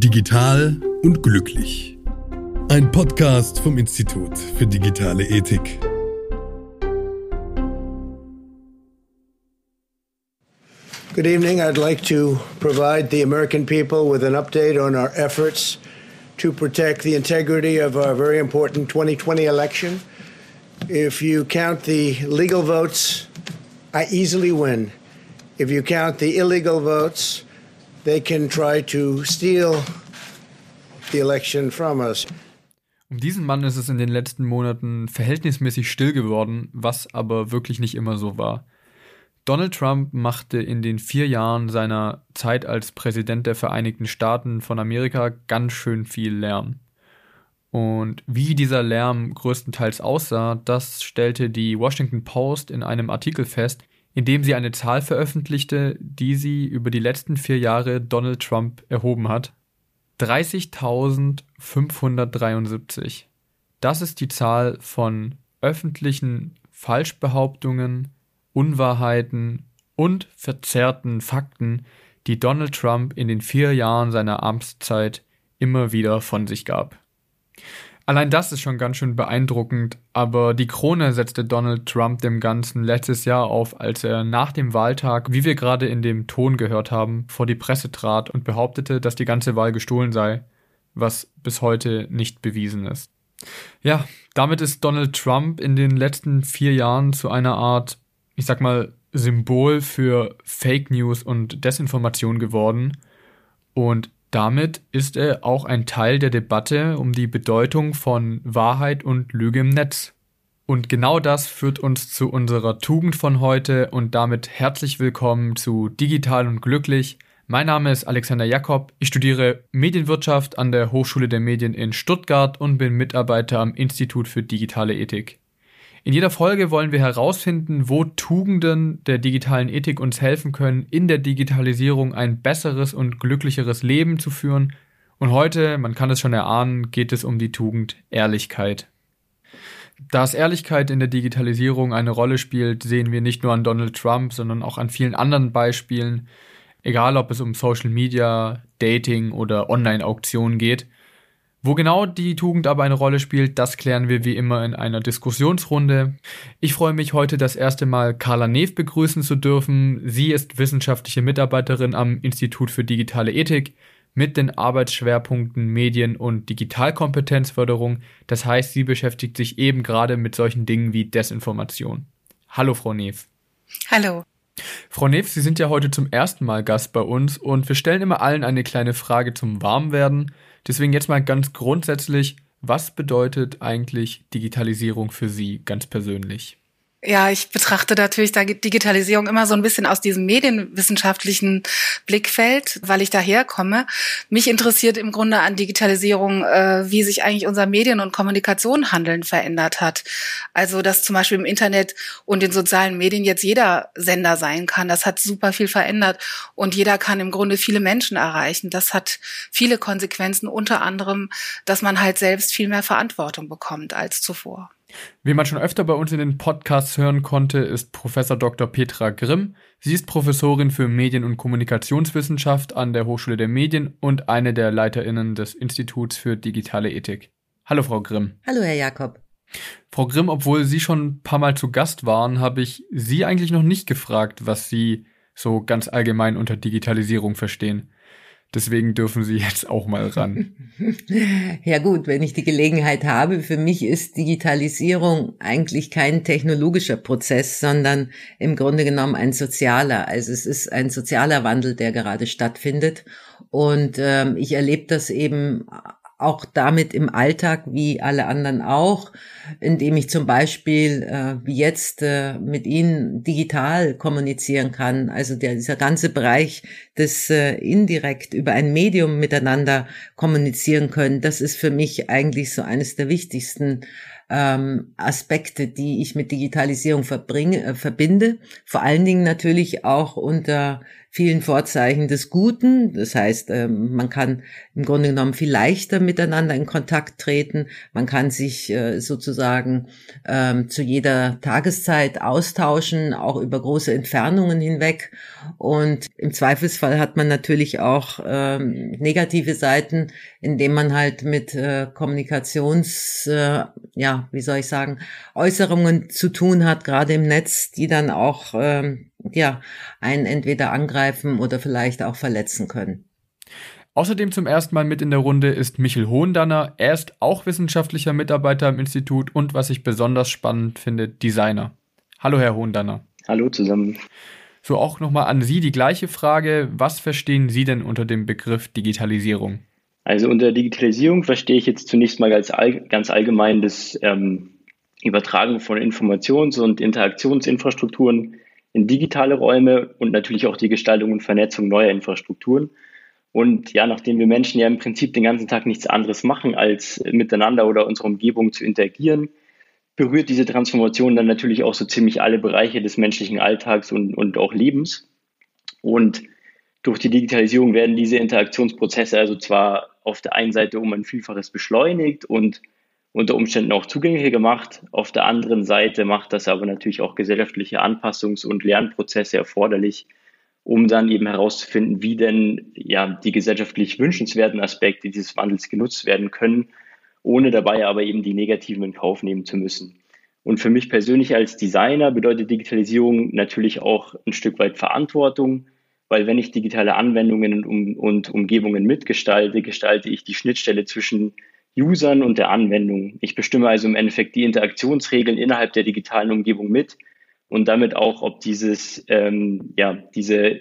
Digital und glücklich. Ein Podcast vom Institut für digitale Ethik. Good evening. I'd like to provide the American people with an update on our efforts to protect the integrity of our very important 2020 election. If you count the legal votes, I easily win. If you count the illegal votes, they can try to steal the election from us. Um diesen Mann ist es in den letzten Monaten verhältnismäßig still geworden, was aber wirklich nicht immer so war. Donald Trump machte in den vier Jahren seiner Zeit als Präsident der Vereinigten Staaten von Amerika ganz schön viel Lärm. Und wie dieser Lärm größtenteils aussah, das stellte die Washington Post in einem Artikel fest, in dem sie eine Zahl veröffentlichte, die sie über die letzten vier Jahre Donald Trump erhoben hat. 30.573. Das ist die Zahl von öffentlichen Falschbehauptungen, Unwahrheiten und verzerrten Fakten, die Donald Trump in den vier Jahren seiner Amtszeit immer wieder von sich gab. Allein das ist schon ganz schön beeindruckend, aber die Krone setzte Donald Trump dem Ganzen letztes Jahr auf, als er nach dem Wahltag, wie wir gerade in dem Ton gehört haben, vor die Presse trat und behauptete, dass die ganze Wahl gestohlen sei, was bis heute nicht bewiesen ist. Ja, damit ist Donald Trump in den letzten vier Jahren zu einer Art, ich sag mal, Symbol für Fake News und Desinformation geworden. Und damit ist er auch ein Teil der Debatte um die Bedeutung von Wahrheit und Lüge im Netz. Und genau das führt uns zu unserer Tugend von heute und damit herzlich willkommen zu Digital und Glücklich. Mein Name ist Alexander Jakob. Ich studiere Medienwirtschaft an der Hochschule der Medien in Stuttgart und bin Mitarbeiter am Institut für digitale Ethik. In jeder Folge wollen wir herausfinden, wo Tugenden der digitalen Ethik uns helfen können, in der Digitalisierung ein besseres und glücklicheres Leben zu führen. Und heute, man kann es schon erahnen, geht es um die Tugend Ehrlichkeit. Dass Ehrlichkeit in der Digitalisierung eine Rolle spielt, sehen wir nicht nur an Donald Trump, sondern auch an vielen anderen Beispielen, egal ob es um Social Media, Dating oder Online-Auktionen geht. Wo genau die Tugend aber eine Rolle spielt, das klären wir wie immer in einer Diskussionsrunde. Ich freue mich heute das erste Mal Carla Neef begrüßen zu dürfen. Sie ist wissenschaftliche Mitarbeiterin am Institut für digitale Ethik mit den Arbeitsschwerpunkten Medien- und Digitalkompetenzförderung. Das heißt, sie beschäftigt sich eben gerade mit solchen Dingen wie Desinformation. Hallo, Frau Neef. Hallo. Frau Neef, Sie sind ja heute zum ersten Mal Gast bei uns und wir stellen immer allen eine kleine Frage zum Warmwerden. Deswegen jetzt mal ganz grundsätzlich, was bedeutet eigentlich Digitalisierung für Sie ganz persönlich? Ja, ich betrachte natürlich Digitalisierung immer so ein bisschen aus diesem medienwissenschaftlichen Blickfeld, weil ich daherkomme. Mich interessiert im Grunde an Digitalisierung, äh, wie sich eigentlich unser Medien- und Kommunikationshandeln verändert hat. Also, dass zum Beispiel im Internet und in sozialen Medien jetzt jeder Sender sein kann. Das hat super viel verändert und jeder kann im Grunde viele Menschen erreichen. Das hat viele Konsequenzen, unter anderem, dass man halt selbst viel mehr Verantwortung bekommt als zuvor. Wie man schon öfter bei uns in den Podcasts hören konnte, ist Professor Dr. Petra Grimm. Sie ist Professorin für Medien- und Kommunikationswissenschaft an der Hochschule der Medien und eine der Leiterinnen des Instituts für digitale Ethik. Hallo, Frau Grimm. Hallo, Herr Jakob. Frau Grimm, obwohl Sie schon ein paar Mal zu Gast waren, habe ich Sie eigentlich noch nicht gefragt, was Sie so ganz allgemein unter Digitalisierung verstehen. Deswegen dürfen Sie jetzt auch mal ran. Ja gut, wenn ich die Gelegenheit habe, für mich ist Digitalisierung eigentlich kein technologischer Prozess, sondern im Grunde genommen ein sozialer. Also es ist ein sozialer Wandel, der gerade stattfindet. Und ähm, ich erlebe das eben auch damit im Alltag wie alle anderen auch, indem ich zum Beispiel äh, wie jetzt äh, mit Ihnen digital kommunizieren kann. Also der, dieser ganze Bereich des äh, indirekt über ein Medium miteinander kommunizieren können, das ist für mich eigentlich so eines der wichtigsten ähm, Aspekte, die ich mit Digitalisierung verbringe, äh, verbinde. Vor allen Dingen natürlich auch unter vielen Vorzeichen des Guten. Das heißt, ähm, man kann im Grunde genommen viel leichter miteinander in Kontakt treten. Man kann sich äh, sozusagen ähm, zu jeder Tageszeit austauschen, auch über große Entfernungen hinweg. Und im Zweifelsfall hat man natürlich auch ähm, negative Seiten, indem man halt mit äh, Kommunikations, äh, ja, wie soll ich sagen, Äußerungen zu tun hat, gerade im Netz, die dann auch ja einen entweder angreifen oder vielleicht auch verletzen können. Außerdem zum ersten Mal mit in der Runde ist Michel Hohendanner. Er ist auch wissenschaftlicher Mitarbeiter im Institut und, was ich besonders spannend finde, Designer. Hallo, Herr Hohendanner. Hallo zusammen. So auch nochmal an Sie die gleiche Frage. Was verstehen Sie denn unter dem Begriff Digitalisierung? Also unter Digitalisierung verstehe ich jetzt zunächst mal als all, ganz allgemein das ähm, Übertragen von Informations- und Interaktionsinfrastrukturen in digitale Räume und natürlich auch die Gestaltung und Vernetzung neuer Infrastrukturen. Und ja, nachdem wir Menschen ja im Prinzip den ganzen Tag nichts anderes machen, als miteinander oder unserer Umgebung zu interagieren, berührt diese Transformation dann natürlich auch so ziemlich alle Bereiche des menschlichen Alltags und, und auch Lebens. Und durch die Digitalisierung werden diese Interaktionsprozesse also zwar auf der einen Seite um ein Vielfaches beschleunigt und unter Umständen auch zugänglicher gemacht. Auf der anderen Seite macht das aber natürlich auch gesellschaftliche Anpassungs- und Lernprozesse erforderlich, um dann eben herauszufinden, wie denn ja die gesellschaftlich wünschenswerten Aspekte dieses Wandels genutzt werden können, ohne dabei aber eben die negativen in Kauf nehmen zu müssen. Und für mich persönlich als Designer bedeutet Digitalisierung natürlich auch ein Stück weit Verantwortung, weil wenn ich digitale Anwendungen und Umgebungen mitgestalte, gestalte ich die Schnittstelle zwischen Usern und der Anwendung. Ich bestimme also im Endeffekt die Interaktionsregeln innerhalb der digitalen Umgebung mit und damit auch, ob dieses, ähm, ja, diese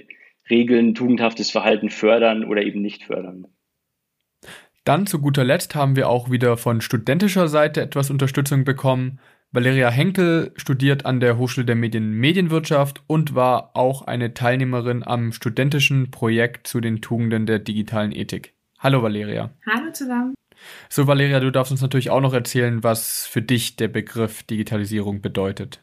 Regeln tugendhaftes Verhalten fördern oder eben nicht fördern. Dann zu guter Letzt haben wir auch wieder von studentischer Seite etwas Unterstützung bekommen. Valeria Henkel studiert an der Hochschule der Medien Medienwirtschaft und war auch eine Teilnehmerin am studentischen Projekt zu den Tugenden der digitalen Ethik. Hallo Valeria. Hallo zusammen. So, Valeria, du darfst uns natürlich auch noch erzählen, was für dich der Begriff Digitalisierung bedeutet.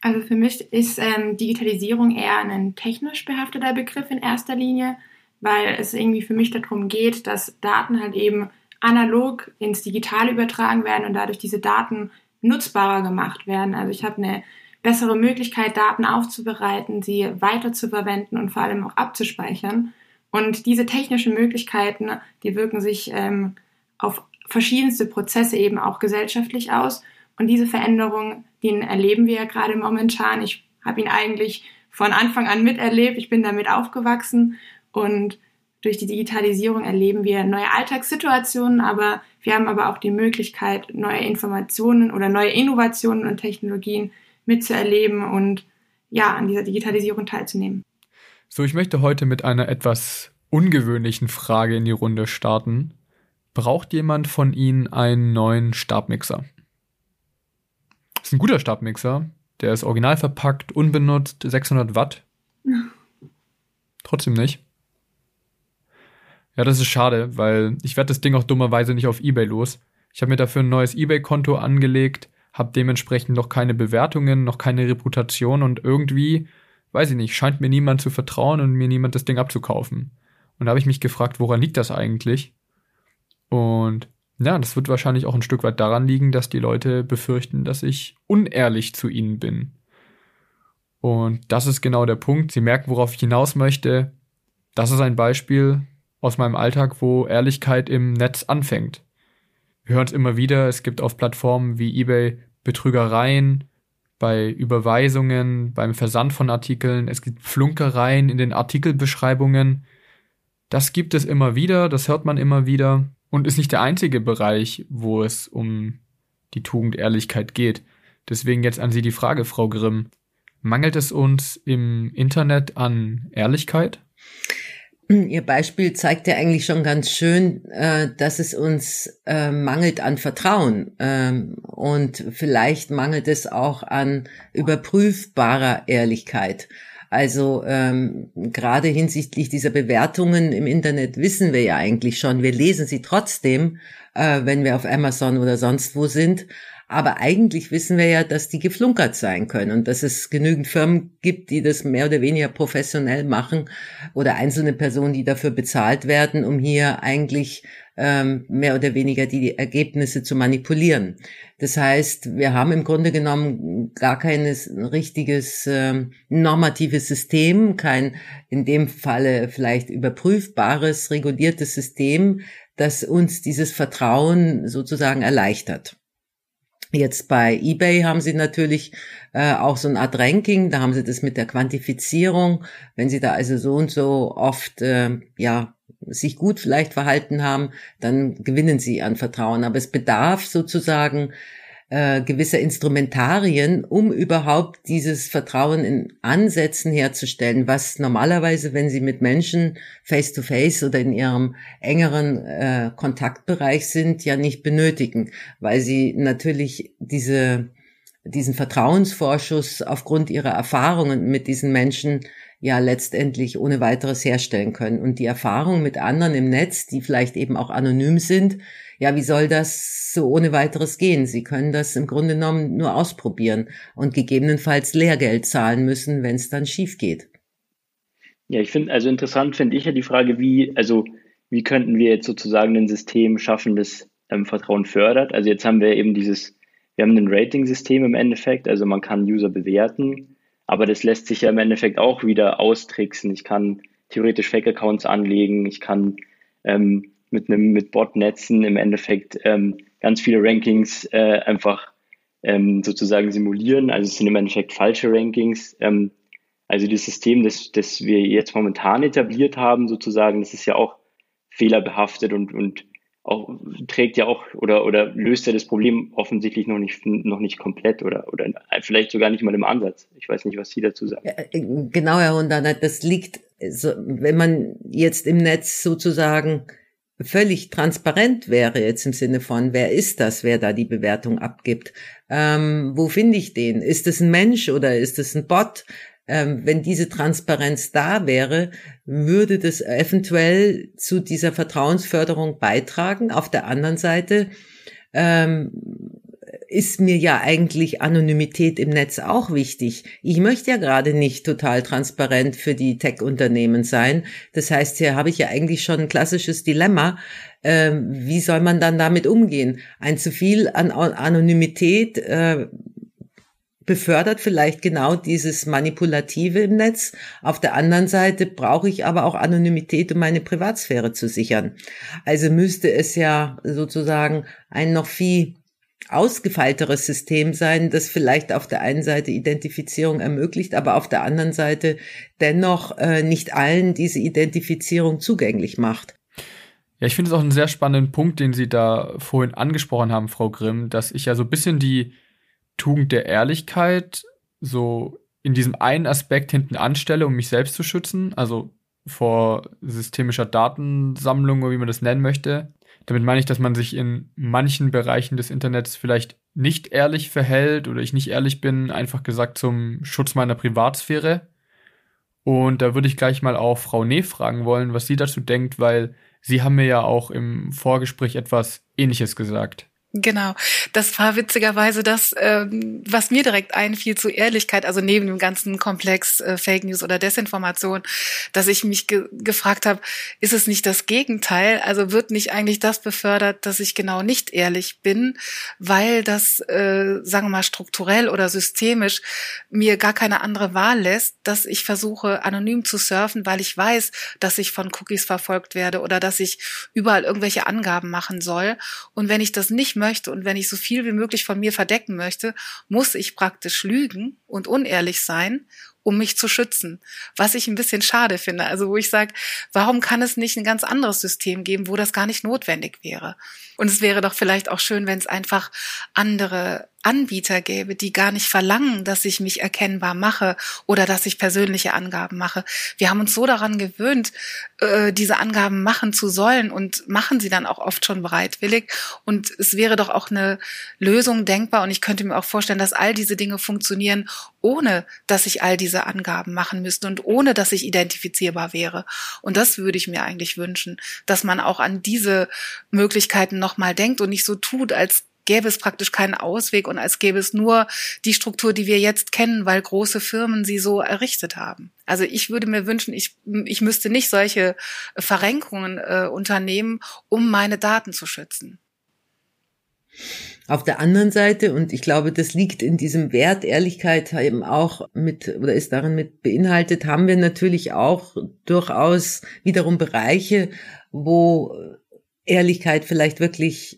Also für mich ist ähm, Digitalisierung eher ein technisch behafteter Begriff in erster Linie, weil es irgendwie für mich darum geht, dass Daten halt eben analog ins Digitale übertragen werden und dadurch diese Daten nutzbarer gemacht werden. Also ich habe eine bessere Möglichkeit, Daten aufzubereiten, sie weiter zu verwenden und vor allem auch abzuspeichern. Und diese technischen Möglichkeiten, die wirken sich ähm, auf verschiedenste Prozesse eben auch gesellschaftlich aus. Und diese Veränderung, den erleben wir ja gerade momentan. Ich habe ihn eigentlich von Anfang an miterlebt. Ich bin damit aufgewachsen und durch die Digitalisierung erleben wir neue Alltagssituationen, aber wir haben aber auch die Möglichkeit, neue Informationen oder neue Innovationen und Technologien mitzuerleben und ja, an dieser Digitalisierung teilzunehmen. So, ich möchte heute mit einer etwas ungewöhnlichen Frage in die Runde starten. Braucht jemand von Ihnen einen neuen Stabmixer? Das ist ein guter Stabmixer. Der ist original verpackt, unbenutzt, 600 Watt. Trotzdem nicht. Ja, das ist schade, weil ich werde das Ding auch dummerweise nicht auf eBay los. Ich habe mir dafür ein neues eBay-Konto angelegt, habe dementsprechend noch keine Bewertungen, noch keine Reputation und irgendwie, weiß ich nicht, scheint mir niemand zu vertrauen und mir niemand das Ding abzukaufen. Und da habe ich mich gefragt, woran liegt das eigentlich? Und ja, das wird wahrscheinlich auch ein Stück weit daran liegen, dass die Leute befürchten, dass ich unehrlich zu ihnen bin. Und das ist genau der Punkt. Sie merken, worauf ich hinaus möchte. Das ist ein Beispiel aus meinem Alltag, wo Ehrlichkeit im Netz anfängt. Wir hören es immer wieder, es gibt auf Plattformen wie eBay Betrügereien bei Überweisungen, beim Versand von Artikeln, es gibt Flunkereien in den Artikelbeschreibungen. Das gibt es immer wieder, das hört man immer wieder und ist nicht der einzige Bereich, wo es um die Tugend Ehrlichkeit geht. Deswegen jetzt an Sie die Frage, Frau Grimm. Mangelt es uns im Internet an Ehrlichkeit? Ihr Beispiel zeigt ja eigentlich schon ganz schön, äh, dass es uns äh, mangelt an Vertrauen ähm, und vielleicht mangelt es auch an überprüfbarer Ehrlichkeit. Also ähm, gerade hinsichtlich dieser Bewertungen im Internet wissen wir ja eigentlich schon, wir lesen sie trotzdem, äh, wenn wir auf Amazon oder sonst wo sind. Aber eigentlich wissen wir ja, dass die geflunkert sein können und dass es genügend Firmen gibt, die das mehr oder weniger professionell machen oder einzelne Personen, die dafür bezahlt werden, um hier eigentlich ähm, mehr oder weniger die Ergebnisse zu manipulieren. Das heißt, wir haben im Grunde genommen gar kein richtiges ähm, normatives System, kein in dem Falle vielleicht überprüfbares, reguliertes System, das uns dieses Vertrauen sozusagen erleichtert. Jetzt bei eBay haben sie natürlich äh, auch so eine Art Ranking, da haben sie das mit der Quantifizierung. Wenn sie da also so und so oft äh, ja sich gut vielleicht verhalten haben, dann gewinnen sie an Vertrauen. Aber es bedarf sozusagen äh, gewisser Instrumentarien, um überhaupt dieses Vertrauen in Ansätzen herzustellen, was normalerweise, wenn Sie mit Menschen face-to-face -face oder in Ihrem engeren äh, Kontaktbereich sind, ja nicht benötigen, weil Sie natürlich diese, diesen Vertrauensvorschuss aufgrund Ihrer Erfahrungen mit diesen Menschen ja letztendlich ohne weiteres herstellen können. Und die Erfahrung mit anderen im Netz, die vielleicht eben auch anonym sind, ja, wie soll das so ohne weiteres gehen? Sie können das im Grunde genommen nur ausprobieren und gegebenenfalls Lehrgeld zahlen müssen, wenn es dann schief geht. Ja, ich finde, also interessant finde ich ja die Frage, wie, also wie könnten wir jetzt sozusagen ein System schaffen, das ähm, Vertrauen fördert? Also jetzt haben wir eben dieses, wir haben ein Rating-System im Endeffekt, also man kann User bewerten aber das lässt sich ja im Endeffekt auch wieder austricksen. Ich kann theoretisch Fake-Accounts anlegen, ich kann ähm, mit einem mit Botnetzen im Endeffekt ähm, ganz viele Rankings äh, einfach ähm, sozusagen simulieren. Also es sind im Endeffekt falsche Rankings. Ähm, also das System, das, das wir jetzt momentan etabliert haben, sozusagen, das ist ja auch fehlerbehaftet und, und auch, trägt ja auch oder, oder löst ja das Problem offensichtlich noch nicht, noch nicht komplett oder, oder vielleicht sogar nicht mal im Ansatz. Ich weiß nicht, was Sie dazu sagen. Äh, genau, Herr Hundana, das liegt, wenn man jetzt im Netz sozusagen völlig transparent wäre jetzt im Sinne von, wer ist das, wer da die Bewertung abgibt? Ähm, wo finde ich den? Ist es ein Mensch oder ist es ein Bot? Ähm, wenn diese Transparenz da wäre, würde das eventuell zu dieser Vertrauensförderung beitragen. Auf der anderen Seite ähm, ist mir ja eigentlich Anonymität im Netz auch wichtig. Ich möchte ja gerade nicht total transparent für die Tech-Unternehmen sein. Das heißt, hier habe ich ja eigentlich schon ein klassisches Dilemma. Ähm, wie soll man dann damit umgehen? Ein zu viel an Anonymität äh, befördert vielleicht genau dieses Manipulative im Netz. Auf der anderen Seite brauche ich aber auch Anonymität, um meine Privatsphäre zu sichern. Also müsste es ja sozusagen ein noch viel ausgefeilteres System sein, das vielleicht auf der einen Seite Identifizierung ermöglicht, aber auf der anderen Seite dennoch äh, nicht allen diese Identifizierung zugänglich macht. Ja, ich finde es auch einen sehr spannenden Punkt, den Sie da vorhin angesprochen haben, Frau Grimm, dass ich ja so ein bisschen die Tugend der Ehrlichkeit so in diesem einen Aspekt hinten anstelle, um mich selbst zu schützen, also vor systemischer Datensammlung oder wie man das nennen möchte. Damit meine ich, dass man sich in manchen Bereichen des Internets vielleicht nicht ehrlich verhält oder ich nicht ehrlich bin, einfach gesagt zum Schutz meiner Privatsphäre. Und da würde ich gleich mal auch Frau Nee fragen wollen, was sie dazu denkt, weil sie haben mir ja auch im Vorgespräch etwas Ähnliches gesagt. Genau, das war witzigerweise das, ähm, was mir direkt einfiel zu Ehrlichkeit, also neben dem ganzen Komplex äh, Fake News oder Desinformation, dass ich mich ge gefragt habe, ist es nicht das Gegenteil? Also wird nicht eigentlich das befördert, dass ich genau nicht ehrlich bin, weil das, äh, sagen wir mal, strukturell oder systemisch mir gar keine andere Wahl lässt, dass ich versuche, anonym zu surfen, weil ich weiß, dass ich von Cookies verfolgt werde oder dass ich überall irgendwelche Angaben machen soll. Und wenn ich das nicht möchte und wenn ich so viel wie möglich von mir verdecken möchte, muss ich praktisch lügen und unehrlich sein, um mich zu schützen. Was ich ein bisschen schade finde. Also wo ich sage, warum kann es nicht ein ganz anderes System geben, wo das gar nicht notwendig wäre? Und es wäre doch vielleicht auch schön, wenn es einfach andere Anbieter gäbe, die gar nicht verlangen, dass ich mich erkennbar mache oder dass ich persönliche Angaben mache. Wir haben uns so daran gewöhnt, äh, diese Angaben machen zu sollen und machen sie dann auch oft schon bereitwillig. Und es wäre doch auch eine Lösung denkbar und ich könnte mir auch vorstellen, dass all diese Dinge funktionieren, ohne dass ich all diese Angaben machen müsste und ohne dass ich identifizierbar wäre. Und das würde ich mir eigentlich wünschen, dass man auch an diese Möglichkeiten nochmal denkt und nicht so tut, als gäbe es praktisch keinen Ausweg und als gäbe es nur die Struktur, die wir jetzt kennen, weil große Firmen sie so errichtet haben. Also ich würde mir wünschen, ich, ich müsste nicht solche Verrenkungen äh, unternehmen, um meine Daten zu schützen. Auf der anderen Seite, und ich glaube, das liegt in diesem Wert Ehrlichkeit eben auch mit oder ist darin mit beinhaltet, haben wir natürlich auch durchaus wiederum Bereiche, wo Ehrlichkeit vielleicht wirklich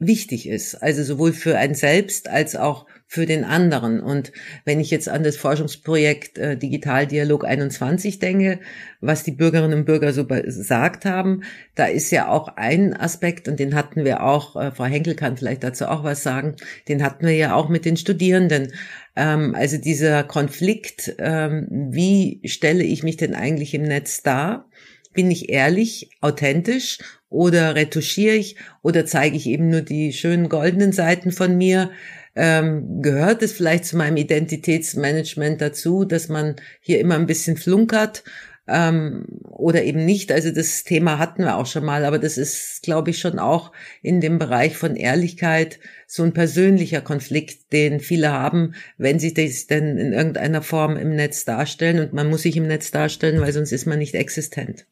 wichtig ist. Also sowohl für ein selbst als auch für den anderen. Und wenn ich jetzt an das Forschungsprojekt äh, Digitaldialog 21 denke, was die Bürgerinnen und Bürger so gesagt haben, da ist ja auch ein Aspekt, und den hatten wir auch, äh, Frau Henkel kann vielleicht dazu auch was sagen, den hatten wir ja auch mit den Studierenden. Ähm, also dieser Konflikt, ähm, wie stelle ich mich denn eigentlich im Netz dar? Bin ich ehrlich, authentisch oder retuschiere ich oder zeige ich eben nur die schönen goldenen Seiten von mir? Ähm, gehört es vielleicht zu meinem Identitätsmanagement dazu, dass man hier immer ein bisschen flunkert ähm, oder eben nicht? Also das Thema hatten wir auch schon mal, aber das ist, glaube ich, schon auch in dem Bereich von Ehrlichkeit so ein persönlicher Konflikt, den viele haben, wenn sie das denn in irgendeiner Form im Netz darstellen. Und man muss sich im Netz darstellen, weil sonst ist man nicht existent.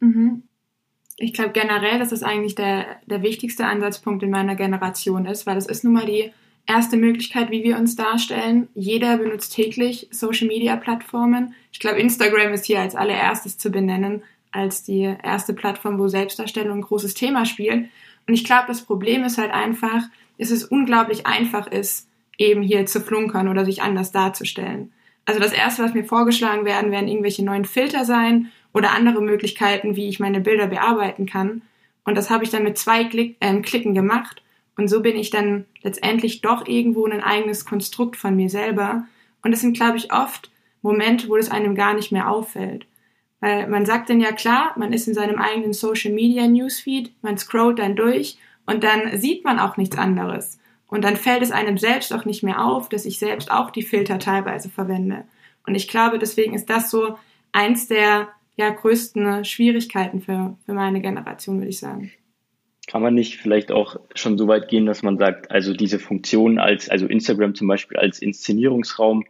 Mhm. Ich glaube generell, dass das eigentlich der, der wichtigste Ansatzpunkt in meiner Generation ist, weil es ist nun mal die erste Möglichkeit, wie wir uns darstellen. Jeder benutzt täglich Social-Media-Plattformen. Ich glaube, Instagram ist hier als allererstes zu benennen, als die erste Plattform, wo Selbstdarstellung ein großes Thema spielt. Und ich glaube, das Problem ist halt einfach, dass es unglaublich einfach ist, eben hier zu flunkern oder sich anders darzustellen. Also das Erste, was mir vorgeschlagen werden, werden irgendwelche neuen Filter sein oder andere Möglichkeiten, wie ich meine Bilder bearbeiten kann. Und das habe ich dann mit zwei Klick, äh, Klicken gemacht. Und so bin ich dann letztendlich doch irgendwo ein eigenes Konstrukt von mir selber. Und das sind, glaube ich, oft Momente, wo das einem gar nicht mehr auffällt. Weil man sagt dann ja klar, man ist in seinem eigenen Social Media Newsfeed, man scrollt dann durch und dann sieht man auch nichts anderes. Und dann fällt es einem selbst auch nicht mehr auf, dass ich selbst auch die Filter teilweise verwende. Und ich glaube, deswegen ist das so eins der ja, größten Schwierigkeiten für, für meine Generation, würde ich sagen. Kann man nicht vielleicht auch schon so weit gehen, dass man sagt, also diese Funktion als, also Instagram zum Beispiel als Inszenierungsraum,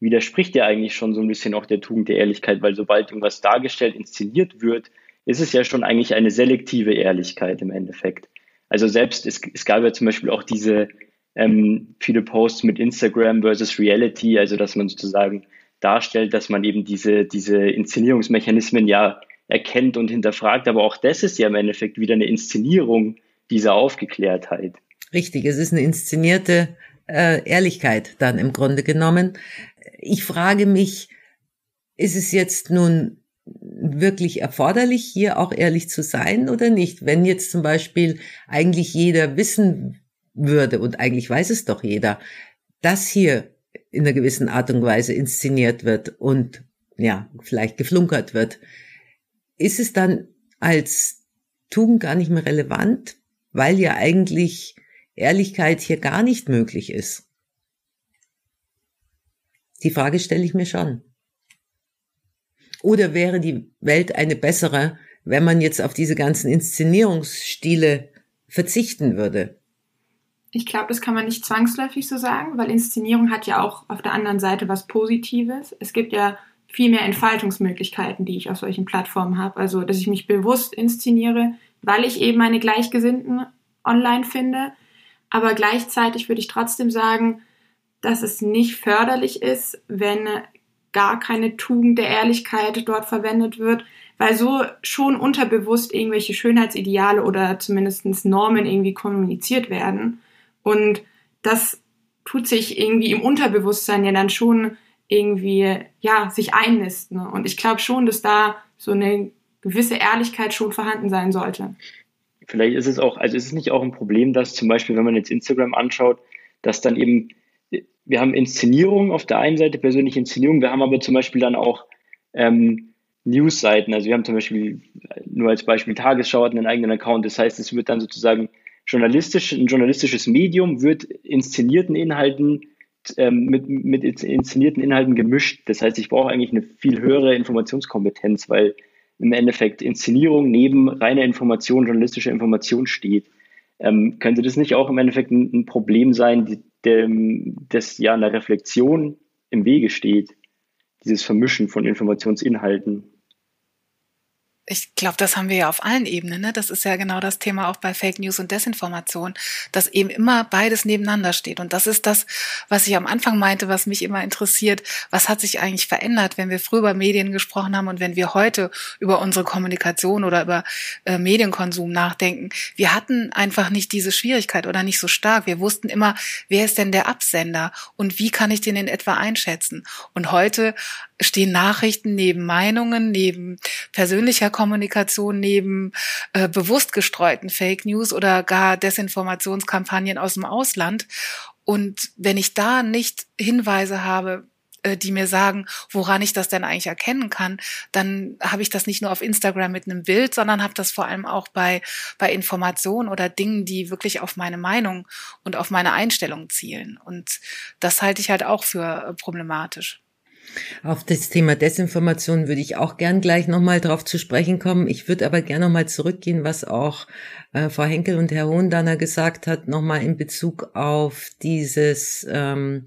widerspricht ja eigentlich schon so ein bisschen auch der Tugend der Ehrlichkeit, weil sobald irgendwas dargestellt, inszeniert wird, ist es ja schon eigentlich eine selektive Ehrlichkeit im Endeffekt. Also selbst, es, es gab ja zum Beispiel auch diese ähm, viele Posts mit Instagram versus Reality, also dass man sozusagen darstellt, dass man eben diese, diese Inszenierungsmechanismen ja erkennt und hinterfragt. Aber auch das ist ja im Endeffekt wieder eine Inszenierung dieser Aufgeklärtheit. Richtig, es ist eine inszenierte äh, Ehrlichkeit dann im Grunde genommen. Ich frage mich, ist es jetzt nun wirklich erforderlich, hier auch ehrlich zu sein oder nicht? Wenn jetzt zum Beispiel eigentlich jeder wissen würde, und eigentlich weiß es doch jeder, dass hier in einer gewissen Art und Weise inszeniert wird und ja, vielleicht geflunkert wird, ist es dann als Tugend gar nicht mehr relevant, weil ja eigentlich Ehrlichkeit hier gar nicht möglich ist. Die Frage stelle ich mir schon. Oder wäre die Welt eine bessere, wenn man jetzt auf diese ganzen Inszenierungsstile verzichten würde? Ich glaube, das kann man nicht zwangsläufig so sagen, weil Inszenierung hat ja auch auf der anderen Seite was Positives. Es gibt ja viel mehr Entfaltungsmöglichkeiten, die ich auf solchen Plattformen habe. Also, dass ich mich bewusst inszeniere, weil ich eben meine Gleichgesinnten online finde. Aber gleichzeitig würde ich trotzdem sagen, dass es nicht förderlich ist, wenn gar keine Tugend der Ehrlichkeit dort verwendet wird, weil so schon unterbewusst irgendwelche Schönheitsideale oder zumindest Normen irgendwie kommuniziert werden. Und das tut sich irgendwie im Unterbewusstsein ja dann schon irgendwie, ja, sich einnisten. Und ich glaube schon, dass da so eine gewisse Ehrlichkeit schon vorhanden sein sollte. Vielleicht ist es auch, also ist es nicht auch ein Problem, dass zum Beispiel, wenn man jetzt Instagram anschaut, dass dann eben, wir haben Inszenierung auf der einen Seite, persönliche Inszenierung, wir haben aber zum Beispiel dann auch ähm, Newsseiten. Also wir haben zum Beispiel nur als Beispiel Tagesschau hat einen eigenen Account. Das heißt, es wird dann sozusagen journalistisch, ein journalistisches Medium wird inszenierten Inhalten ähm, mit, mit inszenierten Inhalten gemischt. Das heißt, ich brauche eigentlich eine viel höhere Informationskompetenz, weil im Endeffekt Inszenierung neben reiner Information, journalistischer Information steht. Ähm, könnte das nicht auch im Endeffekt ein, ein Problem sein, die, dem, das ja einer Reflexion im Wege steht? Dieses Vermischen von Informationsinhalten ich glaube, das haben wir ja auf allen Ebenen. Ne? Das ist ja genau das Thema auch bei Fake News und Desinformation, dass eben immer beides nebeneinander steht. Und das ist das, was ich am Anfang meinte, was mich immer interessiert. Was hat sich eigentlich verändert, wenn wir früher über Medien gesprochen haben und wenn wir heute über unsere Kommunikation oder über äh, Medienkonsum nachdenken? Wir hatten einfach nicht diese Schwierigkeit oder nicht so stark. Wir wussten immer, wer ist denn der Absender und wie kann ich den in etwa einschätzen? Und heute stehen Nachrichten neben Meinungen, neben persönlicher Kommunikation, neben äh, bewusst gestreuten Fake News oder gar Desinformationskampagnen aus dem Ausland. Und wenn ich da nicht Hinweise habe, äh, die mir sagen, woran ich das denn eigentlich erkennen kann, dann habe ich das nicht nur auf Instagram mit einem Bild, sondern habe das vor allem auch bei, bei Informationen oder Dingen, die wirklich auf meine Meinung und auf meine Einstellung zielen. Und das halte ich halt auch für äh, problematisch. Auf das Thema Desinformation würde ich auch gern gleich nochmal drauf zu sprechen kommen. Ich würde aber gern nochmal zurückgehen, was auch äh, Frau Henkel und Herr Hohendanner gesagt hat, nochmal in Bezug auf dieses ähm,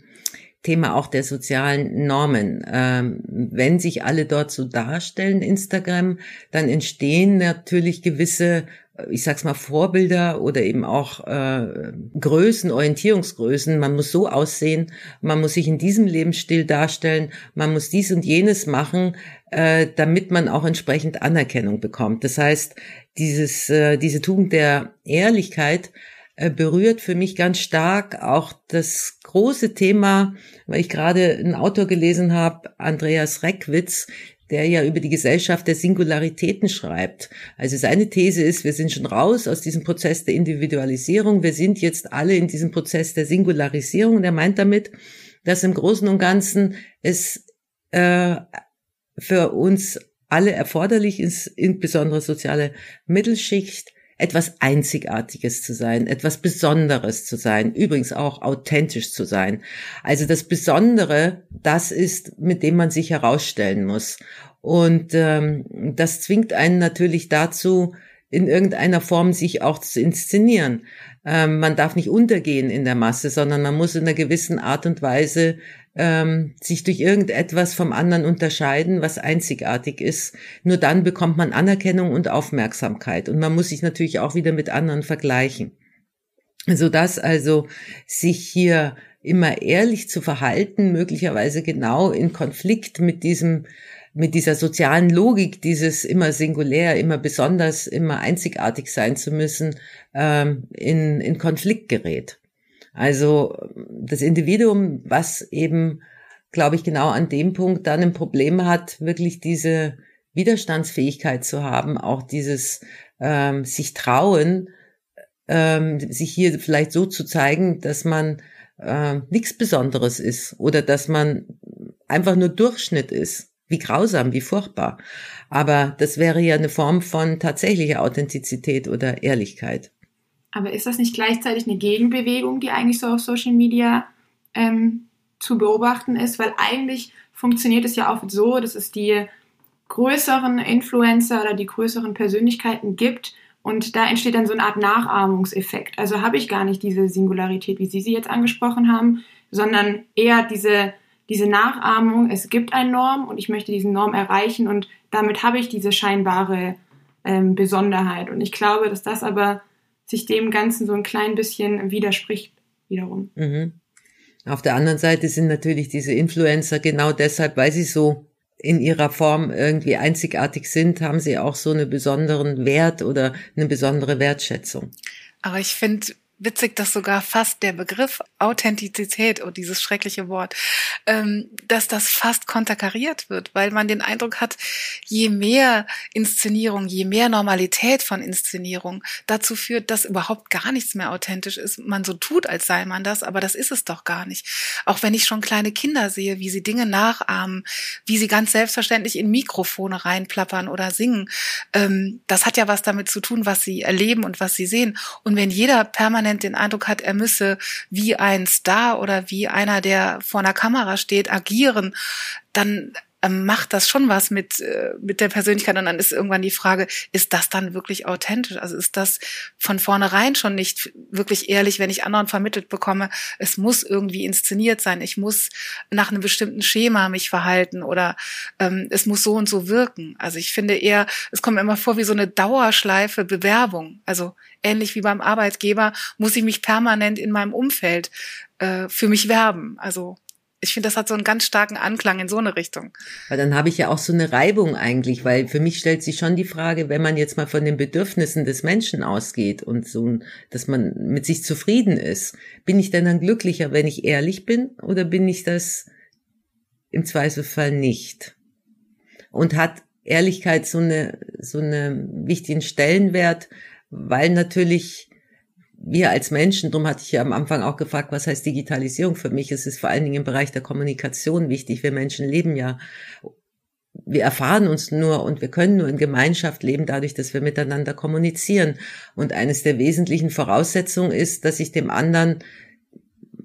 Thema auch der sozialen Normen. Ähm, wenn sich alle dort so darstellen, Instagram, dann entstehen natürlich gewisse ich sag's mal, Vorbilder oder eben auch äh, Größen, Orientierungsgrößen. Man muss so aussehen, man muss sich in diesem Lebensstil darstellen, man muss dies und jenes machen, äh, damit man auch entsprechend Anerkennung bekommt. Das heißt, dieses, äh, diese Tugend der Ehrlichkeit äh, berührt für mich ganz stark auch das große Thema, weil ich gerade einen Autor gelesen habe, Andreas Reckwitz, der ja über die Gesellschaft der Singularitäten schreibt. Also seine These ist, wir sind schon raus aus diesem Prozess der Individualisierung, wir sind jetzt alle in diesem Prozess der Singularisierung. Und er meint damit, dass im Großen und Ganzen es äh, für uns alle erforderlich ist, insbesondere soziale Mittelschicht, etwas Einzigartiges zu sein, etwas Besonderes zu sein, übrigens auch authentisch zu sein. Also das Besondere, das ist, mit dem man sich herausstellen muss. Und ähm, das zwingt einen natürlich dazu, in irgendeiner Form sich auch zu inszenieren. Ähm, man darf nicht untergehen in der Masse, sondern man muss in einer gewissen Art und Weise ähm, sich durch irgendetwas vom anderen unterscheiden, was einzigartig ist. Nur dann bekommt man Anerkennung und Aufmerksamkeit. Und man muss sich natürlich auch wieder mit anderen vergleichen. Sodass also sich hier immer ehrlich zu verhalten, möglicherweise genau in Konflikt mit diesem mit dieser sozialen Logik, dieses immer singulär, immer besonders, immer einzigartig sein zu müssen, ähm, in, in Konflikt gerät. Also das Individuum, was eben, glaube ich, genau an dem Punkt dann ein Problem hat, wirklich diese Widerstandsfähigkeit zu haben, auch dieses ähm, sich trauen, ähm, sich hier vielleicht so zu zeigen, dass man äh, nichts Besonderes ist oder dass man einfach nur Durchschnitt ist. Wie grausam, wie furchtbar. Aber das wäre ja eine Form von tatsächlicher Authentizität oder Ehrlichkeit. Aber ist das nicht gleichzeitig eine Gegenbewegung, die eigentlich so auf Social Media ähm, zu beobachten ist? Weil eigentlich funktioniert es ja oft so, dass es die größeren Influencer oder die größeren Persönlichkeiten gibt und da entsteht dann so eine Art Nachahmungseffekt. Also habe ich gar nicht diese Singularität, wie Sie sie jetzt angesprochen haben, sondern eher diese, diese Nachahmung. Es gibt eine Norm und ich möchte diese Norm erreichen und damit habe ich diese scheinbare ähm, Besonderheit. Und ich glaube, dass das aber sich dem Ganzen so ein klein bisschen widerspricht wiederum. Mhm. Auf der anderen Seite sind natürlich diese Influencer genau deshalb, weil sie so in ihrer Form irgendwie einzigartig sind, haben sie auch so einen besonderen Wert oder eine besondere Wertschätzung. Aber ich finde, witzig, dass sogar fast der Begriff Authentizität, oh, dieses schreckliche Wort, ähm, dass das fast konterkariert wird, weil man den Eindruck hat, je mehr Inszenierung, je mehr Normalität von Inszenierung dazu führt, dass überhaupt gar nichts mehr authentisch ist. Man so tut, als sei man das, aber das ist es doch gar nicht. Auch wenn ich schon kleine Kinder sehe, wie sie Dinge nachahmen, wie sie ganz selbstverständlich in Mikrofone reinplappern oder singen, ähm, das hat ja was damit zu tun, was sie erleben und was sie sehen. Und wenn jeder permanent permanent den Eindruck hat, er müsse wie ein Star oder wie einer, der vor einer Kamera steht, agieren, dann macht das schon was mit, äh, mit der Persönlichkeit. Und dann ist irgendwann die Frage, ist das dann wirklich authentisch? Also ist das von vornherein schon nicht wirklich ehrlich, wenn ich anderen vermittelt bekomme, es muss irgendwie inszeniert sein, ich muss nach einem bestimmten Schema mich verhalten oder ähm, es muss so und so wirken. Also ich finde eher, es kommt mir immer vor wie so eine Dauerschleife Bewerbung. Also ähnlich wie beim Arbeitgeber muss ich mich permanent in meinem Umfeld äh, für mich werben. Also ich finde, das hat so einen ganz starken Anklang in so eine Richtung. Weil dann habe ich ja auch so eine Reibung eigentlich, weil für mich stellt sich schon die Frage, wenn man jetzt mal von den Bedürfnissen des Menschen ausgeht und so, dass man mit sich zufrieden ist, bin ich denn dann glücklicher, wenn ich ehrlich bin oder bin ich das im Zweifelsfall nicht? Und hat Ehrlichkeit so eine, so eine wichtigen Stellenwert, weil natürlich wir als Menschen, darum hatte ich ja am Anfang auch gefragt, was heißt Digitalisierung für mich? Es ist vor allen Dingen im Bereich der Kommunikation wichtig. Wir Menschen leben ja, wir erfahren uns nur und wir können nur in Gemeinschaft leben, dadurch, dass wir miteinander kommunizieren. Und eines der wesentlichen Voraussetzungen ist, dass ich dem anderen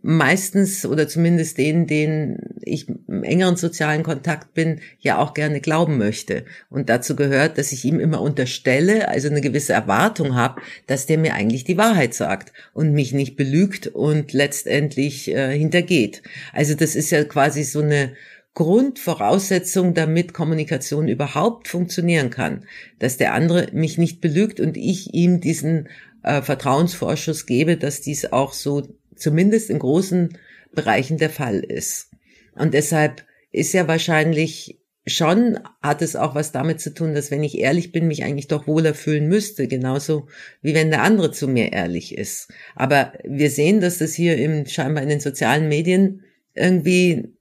meistens oder zumindest denen, denen ich im engeren sozialen Kontakt bin, ja auch gerne glauben möchte. Und dazu gehört, dass ich ihm immer unterstelle, also eine gewisse Erwartung habe, dass der mir eigentlich die Wahrheit sagt und mich nicht belügt und letztendlich äh, hintergeht. Also das ist ja quasi so eine Grundvoraussetzung, damit Kommunikation überhaupt funktionieren kann, dass der andere mich nicht belügt und ich ihm diesen äh, Vertrauensvorschuss gebe, dass dies auch so zumindest in großen Bereichen der Fall ist. Und deshalb ist ja wahrscheinlich schon, hat es auch was damit zu tun, dass wenn ich ehrlich bin, mich eigentlich doch wohler fühlen müsste, genauso wie wenn der andere zu mir ehrlich ist. Aber wir sehen, dass das hier im, scheinbar in den sozialen Medien irgendwie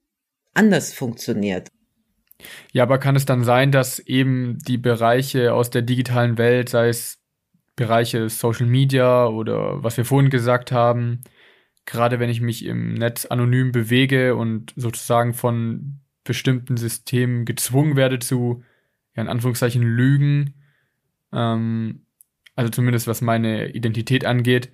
anders funktioniert. Ja, aber kann es dann sein, dass eben die Bereiche aus der digitalen Welt, sei es Bereiche Social Media oder was wir vorhin gesagt haben, gerade wenn ich mich im Netz anonym bewege und sozusagen von bestimmten Systemen gezwungen werde zu, ja, in Anführungszeichen, Lügen, ähm, also zumindest was meine Identität angeht,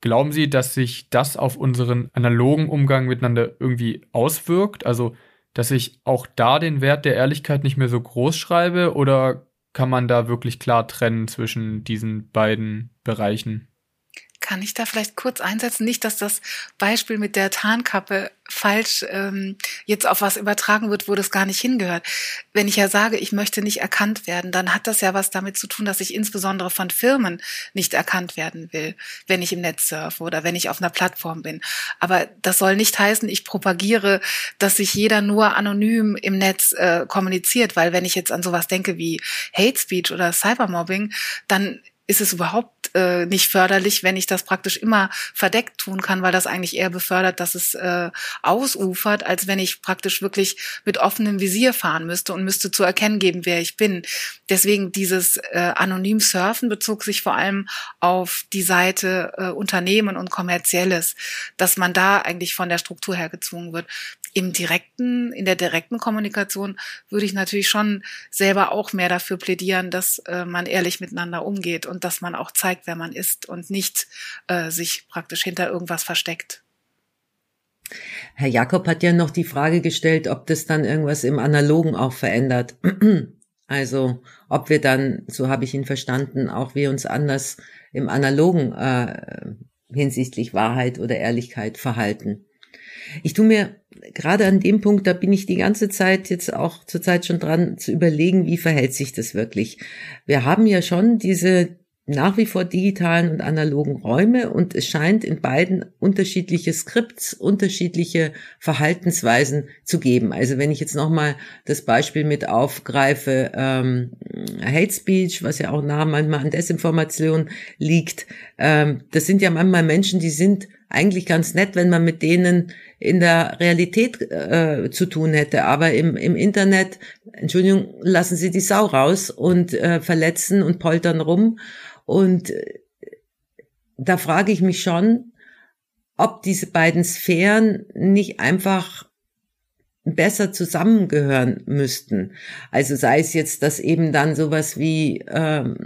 glauben Sie, dass sich das auf unseren analogen Umgang miteinander irgendwie auswirkt? Also, dass ich auch da den Wert der Ehrlichkeit nicht mehr so groß schreibe oder kann man da wirklich klar trennen zwischen diesen beiden Bereichen? Kann ich da vielleicht kurz einsetzen? Nicht, dass das Beispiel mit der Tarnkappe falsch ähm, jetzt auf was übertragen wird, wo das gar nicht hingehört. Wenn ich ja sage, ich möchte nicht erkannt werden, dann hat das ja was damit zu tun, dass ich insbesondere von Firmen nicht erkannt werden will, wenn ich im Netz surfe oder wenn ich auf einer Plattform bin. Aber das soll nicht heißen, ich propagiere, dass sich jeder nur anonym im Netz äh, kommuniziert, weil wenn ich jetzt an sowas denke wie Hate Speech oder Cybermobbing, dann ist es überhaupt äh, nicht förderlich, wenn ich das praktisch immer verdeckt tun kann, weil das eigentlich eher befördert, dass es äh, ausufert, als wenn ich praktisch wirklich mit offenem Visier fahren müsste und müsste zu erkennen geben, wer ich bin. Deswegen dieses äh, anonym Surfen bezog sich vor allem auf die Seite äh, Unternehmen und Kommerzielles, dass man da eigentlich von der Struktur her gezwungen wird. Im direkten, in der direkten Kommunikation würde ich natürlich schon selber auch mehr dafür plädieren, dass äh, man ehrlich miteinander umgeht und dass man auch zeigt, wer man ist und nicht äh, sich praktisch hinter irgendwas versteckt. Herr Jakob hat ja noch die Frage gestellt, ob das dann irgendwas im Analogen auch verändert. Also ob wir dann, so habe ich ihn verstanden, auch wir uns anders im Analogen äh, hinsichtlich Wahrheit oder Ehrlichkeit verhalten. Ich tue mir gerade an dem Punkt, da bin ich die ganze Zeit jetzt auch zurzeit schon dran zu überlegen, wie verhält sich das wirklich. Wir haben ja schon diese nach wie vor digitalen und analogen Räume und es scheint in beiden unterschiedliche Skripts, unterschiedliche Verhaltensweisen zu geben. Also wenn ich jetzt nochmal das Beispiel mit aufgreife, ähm, Hate Speech, was ja auch nah manchmal an Desinformation liegt, ähm, das sind ja manchmal Menschen, die sind eigentlich ganz nett, wenn man mit denen in der Realität äh, zu tun hätte. Aber im, im Internet, Entschuldigung, lassen sie die Sau raus und äh, verletzen und poltern rum. Und äh, da frage ich mich schon, ob diese beiden Sphären nicht einfach besser zusammengehören müssten. Also sei es jetzt, dass eben dann sowas wie ähm,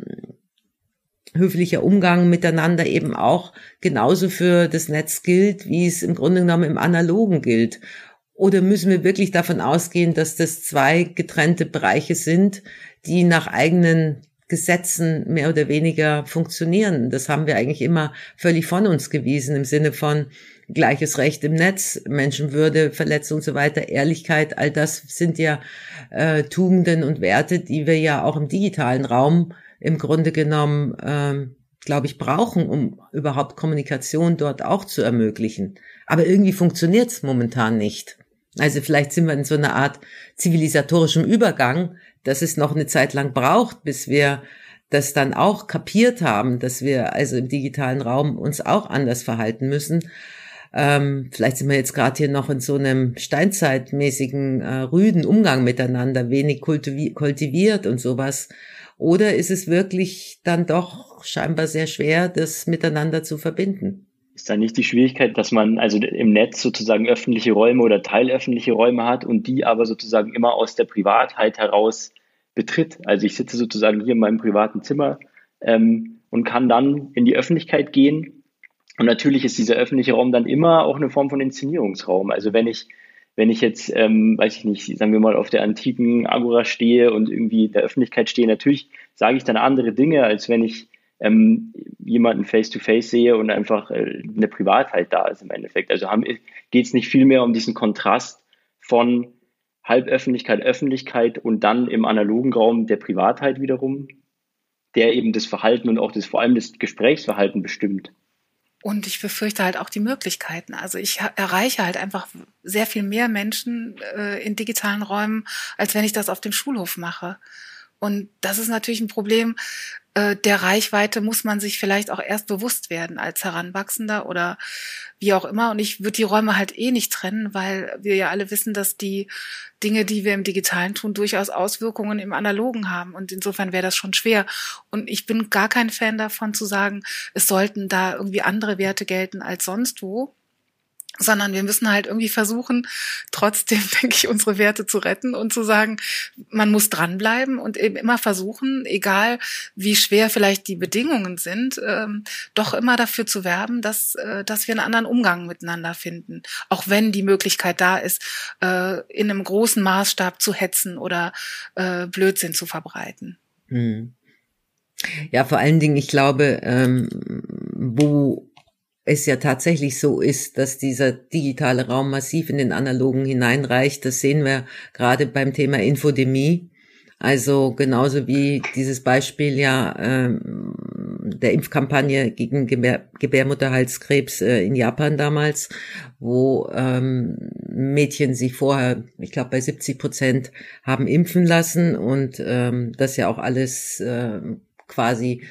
höflicher Umgang miteinander eben auch genauso für das Netz gilt, wie es im Grunde genommen im Analogen gilt. Oder müssen wir wirklich davon ausgehen, dass das zwei getrennte Bereiche sind, die nach eigenen Gesetzen mehr oder weniger funktionieren. Das haben wir eigentlich immer völlig von uns gewiesen im Sinne von gleiches Recht im Netz, Menschenwürde, Verletzung und so weiter, Ehrlichkeit, all das sind ja äh, Tugenden und Werte, die wir ja auch im digitalen Raum im Grunde genommen, ähm, glaube ich, brauchen, um überhaupt Kommunikation dort auch zu ermöglichen. Aber irgendwie funktioniert es momentan nicht. Also vielleicht sind wir in so einer Art zivilisatorischem Übergang, dass es noch eine Zeit lang braucht, bis wir das dann auch kapiert haben, dass wir also im digitalen Raum uns auch anders verhalten müssen. Ähm, vielleicht sind wir jetzt gerade hier noch in so einem steinzeitmäßigen äh, rüden Umgang miteinander, wenig kultivi kultiviert und sowas. Oder ist es wirklich dann doch scheinbar sehr schwer, das miteinander zu verbinden? Ist da nicht die Schwierigkeit, dass man also im Netz sozusagen öffentliche Räume oder teilöffentliche Räume hat und die aber sozusagen immer aus der Privatheit heraus betritt? Also ich sitze sozusagen hier in meinem privaten Zimmer ähm, und kann dann in die Öffentlichkeit gehen. Und natürlich ist dieser öffentliche Raum dann immer auch eine Form von Inszenierungsraum. Also wenn ich wenn ich jetzt, ähm, weiß ich nicht, sagen wir mal, auf der antiken Agora stehe und irgendwie der Öffentlichkeit stehe, natürlich sage ich dann andere Dinge, als wenn ich ähm, jemanden face-to-face -face sehe und einfach äh, eine Privatheit da ist im Endeffekt. Also geht es nicht viel mehr um diesen Kontrast von Halböffentlichkeit, Öffentlichkeit und dann im analogen Raum der Privatheit wiederum, der eben das Verhalten und auch das vor allem das Gesprächsverhalten bestimmt. Und ich befürchte halt auch die Möglichkeiten. Also ich erreiche halt einfach sehr viel mehr Menschen äh, in digitalen Räumen, als wenn ich das auf dem Schulhof mache. Und das ist natürlich ein Problem, äh, der Reichweite muss man sich vielleicht auch erst bewusst werden als Heranwachsender oder wie auch immer. Und ich würde die Räume halt eh nicht trennen, weil wir ja alle wissen, dass die Dinge, die wir im Digitalen tun, durchaus Auswirkungen im Analogen haben. Und insofern wäre das schon schwer. Und ich bin gar kein Fan davon zu sagen, es sollten da irgendwie andere Werte gelten als sonst wo sondern wir müssen halt irgendwie versuchen, trotzdem, denke ich, unsere Werte zu retten und zu sagen, man muss dranbleiben und eben immer versuchen, egal wie schwer vielleicht die Bedingungen sind, ähm, doch immer dafür zu werben, dass, äh, dass wir einen anderen Umgang miteinander finden. Auch wenn die Möglichkeit da ist, äh, in einem großen Maßstab zu hetzen oder äh, Blödsinn zu verbreiten. Hm. Ja, vor allen Dingen, ich glaube, ähm, wo es ja tatsächlich so ist, dass dieser digitale Raum massiv in den analogen hineinreicht. Das sehen wir gerade beim Thema Infodemie. Also genauso wie dieses Beispiel ja ähm, der Impfkampagne gegen Gebär Gebärmutterhalskrebs äh, in Japan damals, wo ähm, Mädchen sich vorher, ich glaube bei 70 Prozent haben impfen lassen und ähm, das ja auch alles äh, quasi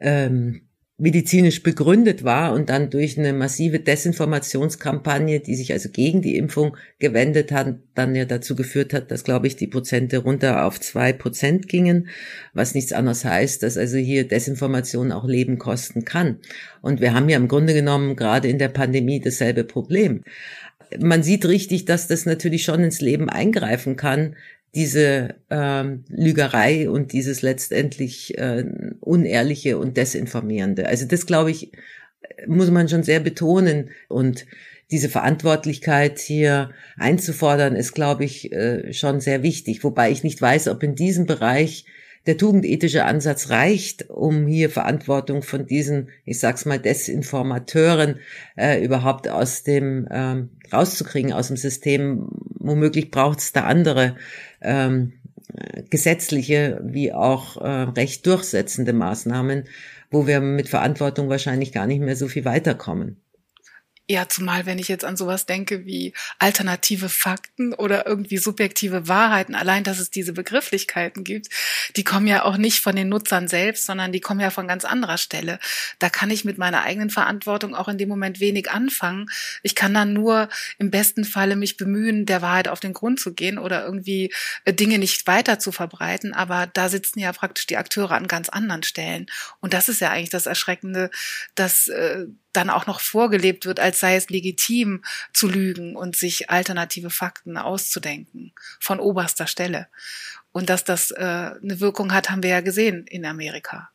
ähm, medizinisch begründet war und dann durch eine massive Desinformationskampagne, die sich also gegen die Impfung gewendet hat, dann ja dazu geführt hat, dass, glaube ich, die Prozente runter auf zwei Prozent gingen, was nichts anderes heißt, dass also hier Desinformation auch Leben kosten kann. Und wir haben ja im Grunde genommen gerade in der Pandemie dasselbe Problem man sieht richtig, dass das natürlich schon ins Leben eingreifen kann, diese ähm, Lügerei und dieses letztendlich äh, unehrliche und desinformierende. Also das glaube ich muss man schon sehr betonen und diese Verantwortlichkeit hier einzufordern ist glaube ich äh, schon sehr wichtig, wobei ich nicht weiß, ob in diesem Bereich der tugendethische Ansatz reicht, um hier Verantwortung von diesen, ich sag's mal, Desinformateuren äh, überhaupt aus dem ähm, rauszukriegen aus dem System. Womöglich braucht es da andere ähm, gesetzliche wie auch äh, recht durchsetzende Maßnahmen, wo wir mit Verantwortung wahrscheinlich gar nicht mehr so viel weiterkommen. Ja, zumal wenn ich jetzt an sowas denke wie alternative Fakten oder irgendwie subjektive Wahrheiten, allein dass es diese Begrifflichkeiten gibt, die kommen ja auch nicht von den Nutzern selbst, sondern die kommen ja von ganz anderer Stelle. Da kann ich mit meiner eigenen Verantwortung auch in dem Moment wenig anfangen. Ich kann dann nur im besten Falle mich bemühen, der Wahrheit auf den Grund zu gehen oder irgendwie äh, Dinge nicht weiter zu verbreiten. Aber da sitzen ja praktisch die Akteure an ganz anderen Stellen. Und das ist ja eigentlich das Erschreckende, dass äh, dann auch noch vorgelebt wird, als sei es legitim zu lügen und sich alternative Fakten auszudenken von oberster Stelle. Und dass das äh, eine Wirkung hat, haben wir ja gesehen in Amerika.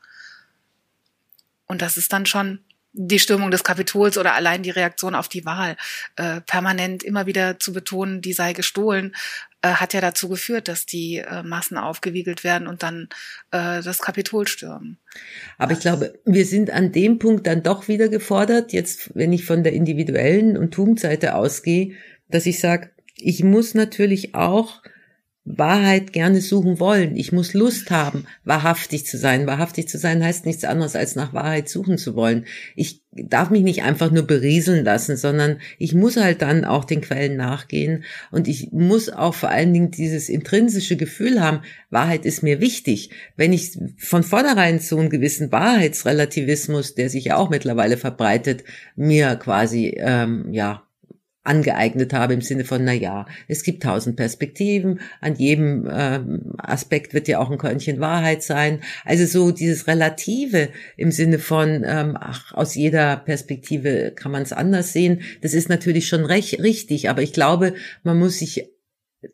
Und das ist dann schon die Stürmung des Kapitols oder allein die Reaktion auf die Wahl äh, permanent immer wieder zu betonen, die sei gestohlen, äh, hat ja dazu geführt, dass die äh, Massen aufgewiegelt werden und dann äh, das Kapitol stürmen. Aber ich glaube, wir sind an dem Punkt dann doch wieder gefordert, jetzt wenn ich von der individuellen und Tugendseite ausgehe, dass ich sage, ich muss natürlich auch Wahrheit gerne suchen wollen. Ich muss Lust haben, wahrhaftig zu sein. Wahrhaftig zu sein heißt nichts anderes, als nach Wahrheit suchen zu wollen. Ich darf mich nicht einfach nur berieseln lassen, sondern ich muss halt dann auch den Quellen nachgehen und ich muss auch vor allen Dingen dieses intrinsische Gefühl haben, Wahrheit ist mir wichtig. Wenn ich von vornherein so einen gewissen Wahrheitsrelativismus, der sich ja auch mittlerweile verbreitet, mir quasi ähm, ja angeeignet habe im Sinne von, na ja, es gibt tausend Perspektiven, an jedem ähm, Aspekt wird ja auch ein Körnchen Wahrheit sein. Also so dieses Relative im Sinne von, ähm, ach, aus jeder Perspektive kann man es anders sehen, das ist natürlich schon recht, richtig, aber ich glaube, man muss sich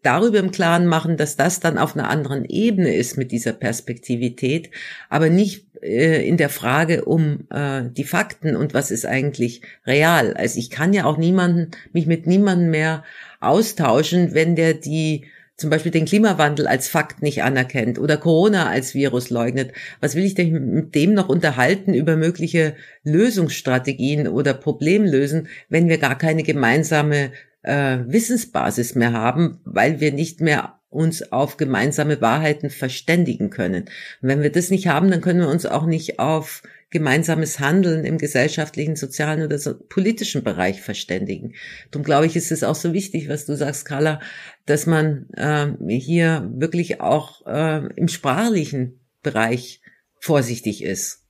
darüber im Klaren machen, dass das dann auf einer anderen Ebene ist mit dieser Perspektivität, aber nicht äh, in der Frage um äh, die Fakten und was ist eigentlich real. Also ich kann ja auch niemanden, mich mit niemandem mehr austauschen, wenn der die zum Beispiel den Klimawandel als Fakt nicht anerkennt oder Corona als Virus leugnet. Was will ich denn mit dem noch unterhalten über mögliche Lösungsstrategien oder Problemlösen, wenn wir gar keine gemeinsame äh, Wissensbasis mehr haben, weil wir nicht mehr uns auf gemeinsame Wahrheiten verständigen können. Und wenn wir das nicht haben, dann können wir uns auch nicht auf gemeinsames Handeln im gesellschaftlichen, sozialen oder so politischen Bereich verständigen. Darum glaube ich, ist es auch so wichtig, was du sagst, Carla, dass man äh, hier wirklich auch äh, im sprachlichen Bereich vorsichtig ist.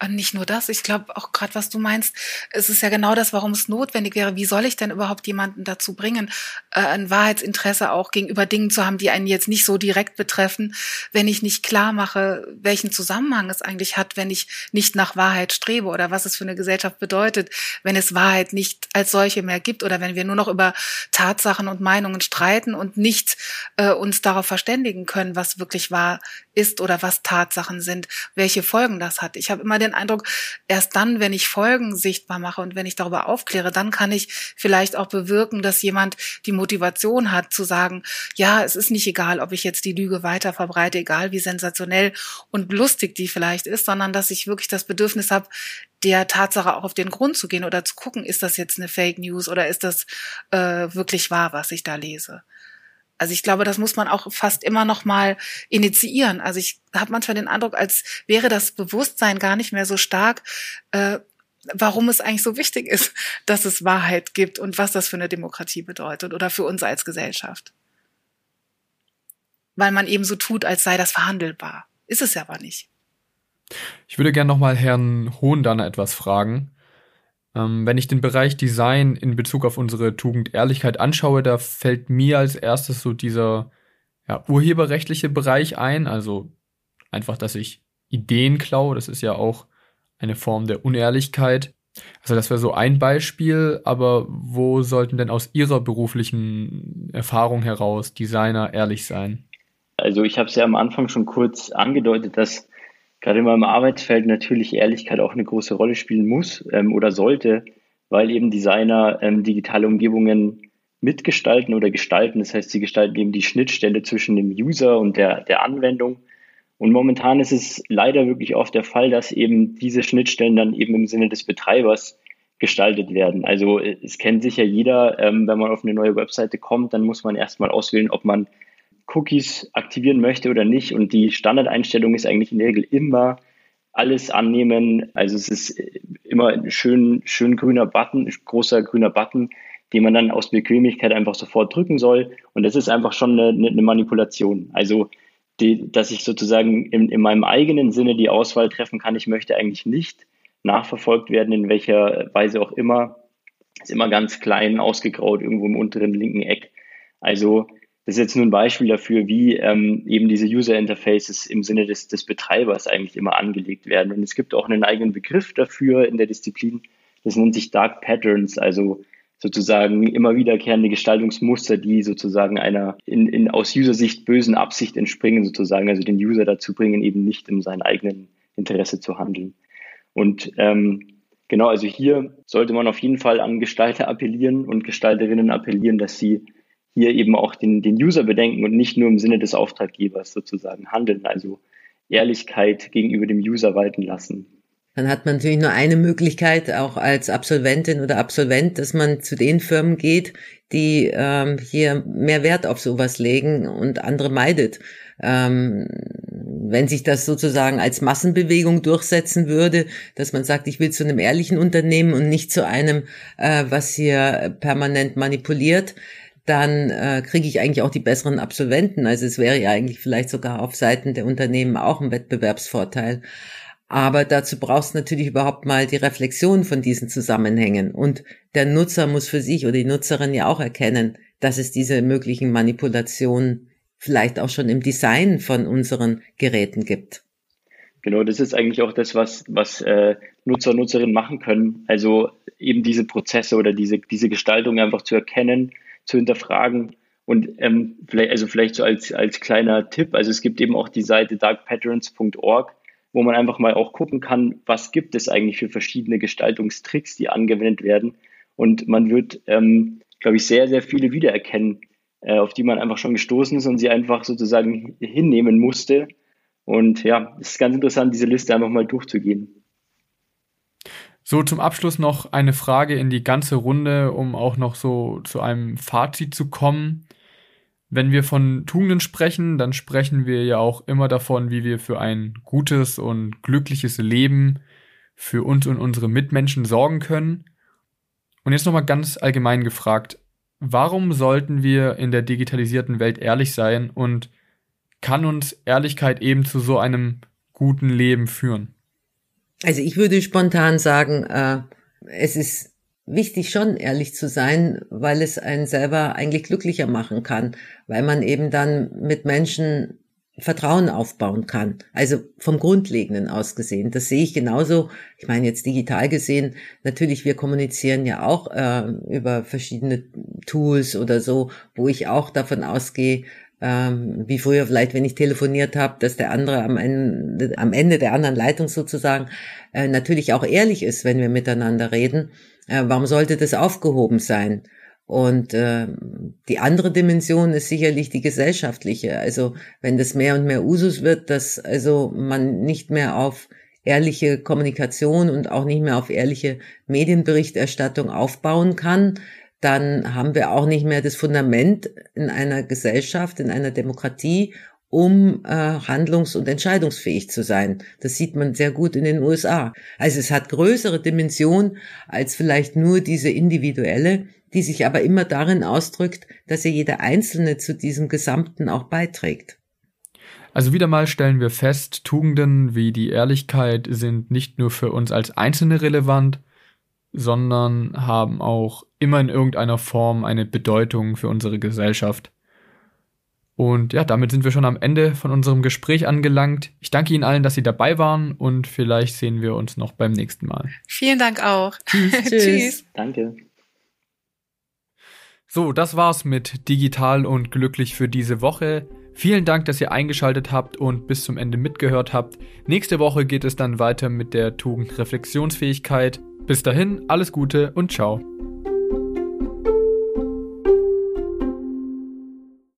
Und nicht nur das, ich glaube auch gerade, was du meinst, es ist ja genau das, warum es notwendig wäre. Wie soll ich denn überhaupt jemanden dazu bringen, äh, ein Wahrheitsinteresse auch gegenüber Dingen zu haben, die einen jetzt nicht so direkt betreffen, wenn ich nicht klar mache, welchen Zusammenhang es eigentlich hat, wenn ich nicht nach Wahrheit strebe oder was es für eine Gesellschaft bedeutet, wenn es Wahrheit nicht als solche mehr gibt oder wenn wir nur noch über Tatsachen und Meinungen streiten und nicht äh, uns darauf verständigen können, was wirklich wahr ist oder was Tatsachen sind, welche Folgen das hat. Ich habe immer den Eindruck, erst dann, wenn ich Folgen sichtbar mache und wenn ich darüber aufkläre, dann kann ich vielleicht auch bewirken, dass jemand die Motivation hat zu sagen, ja, es ist nicht egal, ob ich jetzt die Lüge weiter verbreite, egal wie sensationell und lustig die vielleicht ist, sondern dass ich wirklich das Bedürfnis habe, der Tatsache auch auf den Grund zu gehen oder zu gucken, ist das jetzt eine Fake News oder ist das äh, wirklich wahr, was ich da lese. Also ich glaube, das muss man auch fast immer noch mal initiieren. Also ich habe manchmal den Eindruck, als wäre das Bewusstsein gar nicht mehr so stark, äh, warum es eigentlich so wichtig ist, dass es Wahrheit gibt und was das für eine Demokratie bedeutet oder für uns als Gesellschaft. Weil man eben so tut, als sei das verhandelbar. Ist es ja aber nicht. Ich würde gerne noch mal Herrn Hohn dann etwas fragen. Ähm, wenn ich den Bereich Design in Bezug auf unsere Tugend Ehrlichkeit anschaue, da fällt mir als erstes so dieser ja, urheberrechtliche Bereich ein. Also einfach, dass ich Ideen klaue. Das ist ja auch eine Form der Unehrlichkeit. Also das wäre so ein Beispiel, aber wo sollten denn aus Ihrer beruflichen Erfahrung heraus Designer ehrlich sein? Also ich habe es ja am Anfang schon kurz angedeutet, dass gerade in meinem Arbeitsfeld natürlich Ehrlichkeit auch eine große Rolle spielen muss ähm, oder sollte, weil eben Designer ähm, digitale Umgebungen mitgestalten oder gestalten. Das heißt, sie gestalten eben die Schnittstelle zwischen dem User und der, der Anwendung. Und momentan ist es leider wirklich oft der Fall, dass eben diese Schnittstellen dann eben im Sinne des Betreibers gestaltet werden. Also es kennt sicher jeder, ähm, wenn man auf eine neue Webseite kommt, dann muss man erstmal auswählen, ob man Cookies aktivieren möchte oder nicht. Und die Standardeinstellung ist eigentlich in der Regel immer alles annehmen. Also es ist immer ein schön, schön grüner Button, großer grüner Button, den man dann aus Bequemlichkeit einfach sofort drücken soll. Und das ist einfach schon eine, eine Manipulation. Also die, dass ich sozusagen in, in meinem eigenen Sinne die Auswahl treffen kann, ich möchte eigentlich nicht nachverfolgt werden, in welcher Weise auch immer. Ist immer ganz klein ausgegraut, irgendwo im unteren linken Eck. Also das ist jetzt nur ein Beispiel dafür, wie ähm, eben diese User Interfaces im Sinne des, des Betreibers eigentlich immer angelegt werden. Und es gibt auch einen eigenen Begriff dafür in der Disziplin. Das nennt sich Dark Patterns, also sozusagen immer wiederkehrende Gestaltungsmuster, die sozusagen einer in, in aus User-Sicht bösen Absicht entspringen, sozusagen, also den User dazu bringen, eben nicht in seinem eigenen Interesse zu handeln. Und ähm, Genau, also hier sollte man auf jeden Fall an Gestalter appellieren und Gestalterinnen appellieren, dass sie hier eben auch den, den User bedenken und nicht nur im Sinne des Auftraggebers sozusagen handeln, also Ehrlichkeit gegenüber dem User walten lassen. Dann hat man natürlich nur eine Möglichkeit, auch als Absolventin oder Absolvent, dass man zu den Firmen geht, die ähm, hier mehr Wert auf sowas legen und andere meidet. Ähm, wenn sich das sozusagen als Massenbewegung durchsetzen würde, dass man sagt, ich will zu einem ehrlichen Unternehmen und nicht zu einem, äh, was hier permanent manipuliert, dann äh, kriege ich eigentlich auch die besseren Absolventen. Also es wäre ja eigentlich vielleicht sogar auf Seiten der Unternehmen auch ein Wettbewerbsvorteil. Aber dazu brauchst du natürlich überhaupt mal die Reflexion von diesen Zusammenhängen. Und der Nutzer muss für sich oder die Nutzerin ja auch erkennen, dass es diese möglichen Manipulationen vielleicht auch schon im Design von unseren Geräten gibt. Genau, das ist eigentlich auch das, was, was äh, Nutzer und Nutzerinnen machen können. Also eben diese Prozesse oder diese, diese Gestaltung einfach zu erkennen, zu hinterfragen. Und ähm, vielleicht, also vielleicht so als, als kleiner Tipp, also es gibt eben auch die Seite darkpatterns.org, wo man einfach mal auch gucken kann, was gibt es eigentlich für verschiedene Gestaltungstricks, die angewendet werden. Und man wird, ähm, glaube ich, sehr, sehr viele wiedererkennen, äh, auf die man einfach schon gestoßen ist und sie einfach sozusagen hinnehmen musste. Und ja, es ist ganz interessant, diese Liste einfach mal durchzugehen. So, zum Abschluss noch eine Frage in die ganze Runde, um auch noch so zu einem Fazit zu kommen. Wenn wir von Tugenden sprechen, dann sprechen wir ja auch immer davon, wie wir für ein gutes und glückliches Leben für uns und unsere Mitmenschen sorgen können. Und jetzt nochmal ganz allgemein gefragt, warum sollten wir in der digitalisierten Welt ehrlich sein und kann uns Ehrlichkeit eben zu so einem guten Leben führen? Also ich würde spontan sagen, äh, es ist wichtig schon ehrlich zu sein, weil es einen selber eigentlich glücklicher machen kann, weil man eben dann mit Menschen Vertrauen aufbauen kann. Also vom Grundlegenden aus gesehen. Das sehe ich genauso. Ich meine jetzt digital gesehen. Natürlich, wir kommunizieren ja auch äh, über verschiedene Tools oder so, wo ich auch davon ausgehe, ähm, wie früher vielleicht, wenn ich telefoniert habe, dass der andere am Ende, am Ende der anderen Leitung sozusagen äh, natürlich auch ehrlich ist, wenn wir miteinander reden. Äh, warum sollte das aufgehoben sein? Und äh, die andere Dimension ist sicherlich die gesellschaftliche. Also wenn das mehr und mehr Usus wird, dass also man nicht mehr auf ehrliche Kommunikation und auch nicht mehr auf ehrliche Medienberichterstattung aufbauen kann, dann haben wir auch nicht mehr das Fundament in einer Gesellschaft, in einer Demokratie, um äh, handlungs- und entscheidungsfähig zu sein. Das sieht man sehr gut in den USA. Also es hat größere Dimension als vielleicht nur diese individuelle, die sich aber immer darin ausdrückt, dass ja jeder Einzelne zu diesem Gesamten auch beiträgt. Also wieder mal stellen wir fest, Tugenden wie die Ehrlichkeit sind nicht nur für uns als Einzelne relevant, sondern haben auch immer in irgendeiner Form eine Bedeutung für unsere Gesellschaft. Und ja, damit sind wir schon am Ende von unserem Gespräch angelangt. Ich danke Ihnen allen, dass Sie dabei waren und vielleicht sehen wir uns noch beim nächsten Mal. Vielen Dank auch. Tschüss. Tschüss. Danke. So, das war's mit Digital und Glücklich für diese Woche. Vielen Dank, dass ihr eingeschaltet habt und bis zum Ende mitgehört habt. Nächste Woche geht es dann weiter mit der Tugend Reflexionsfähigkeit. Bis dahin, alles Gute und ciao.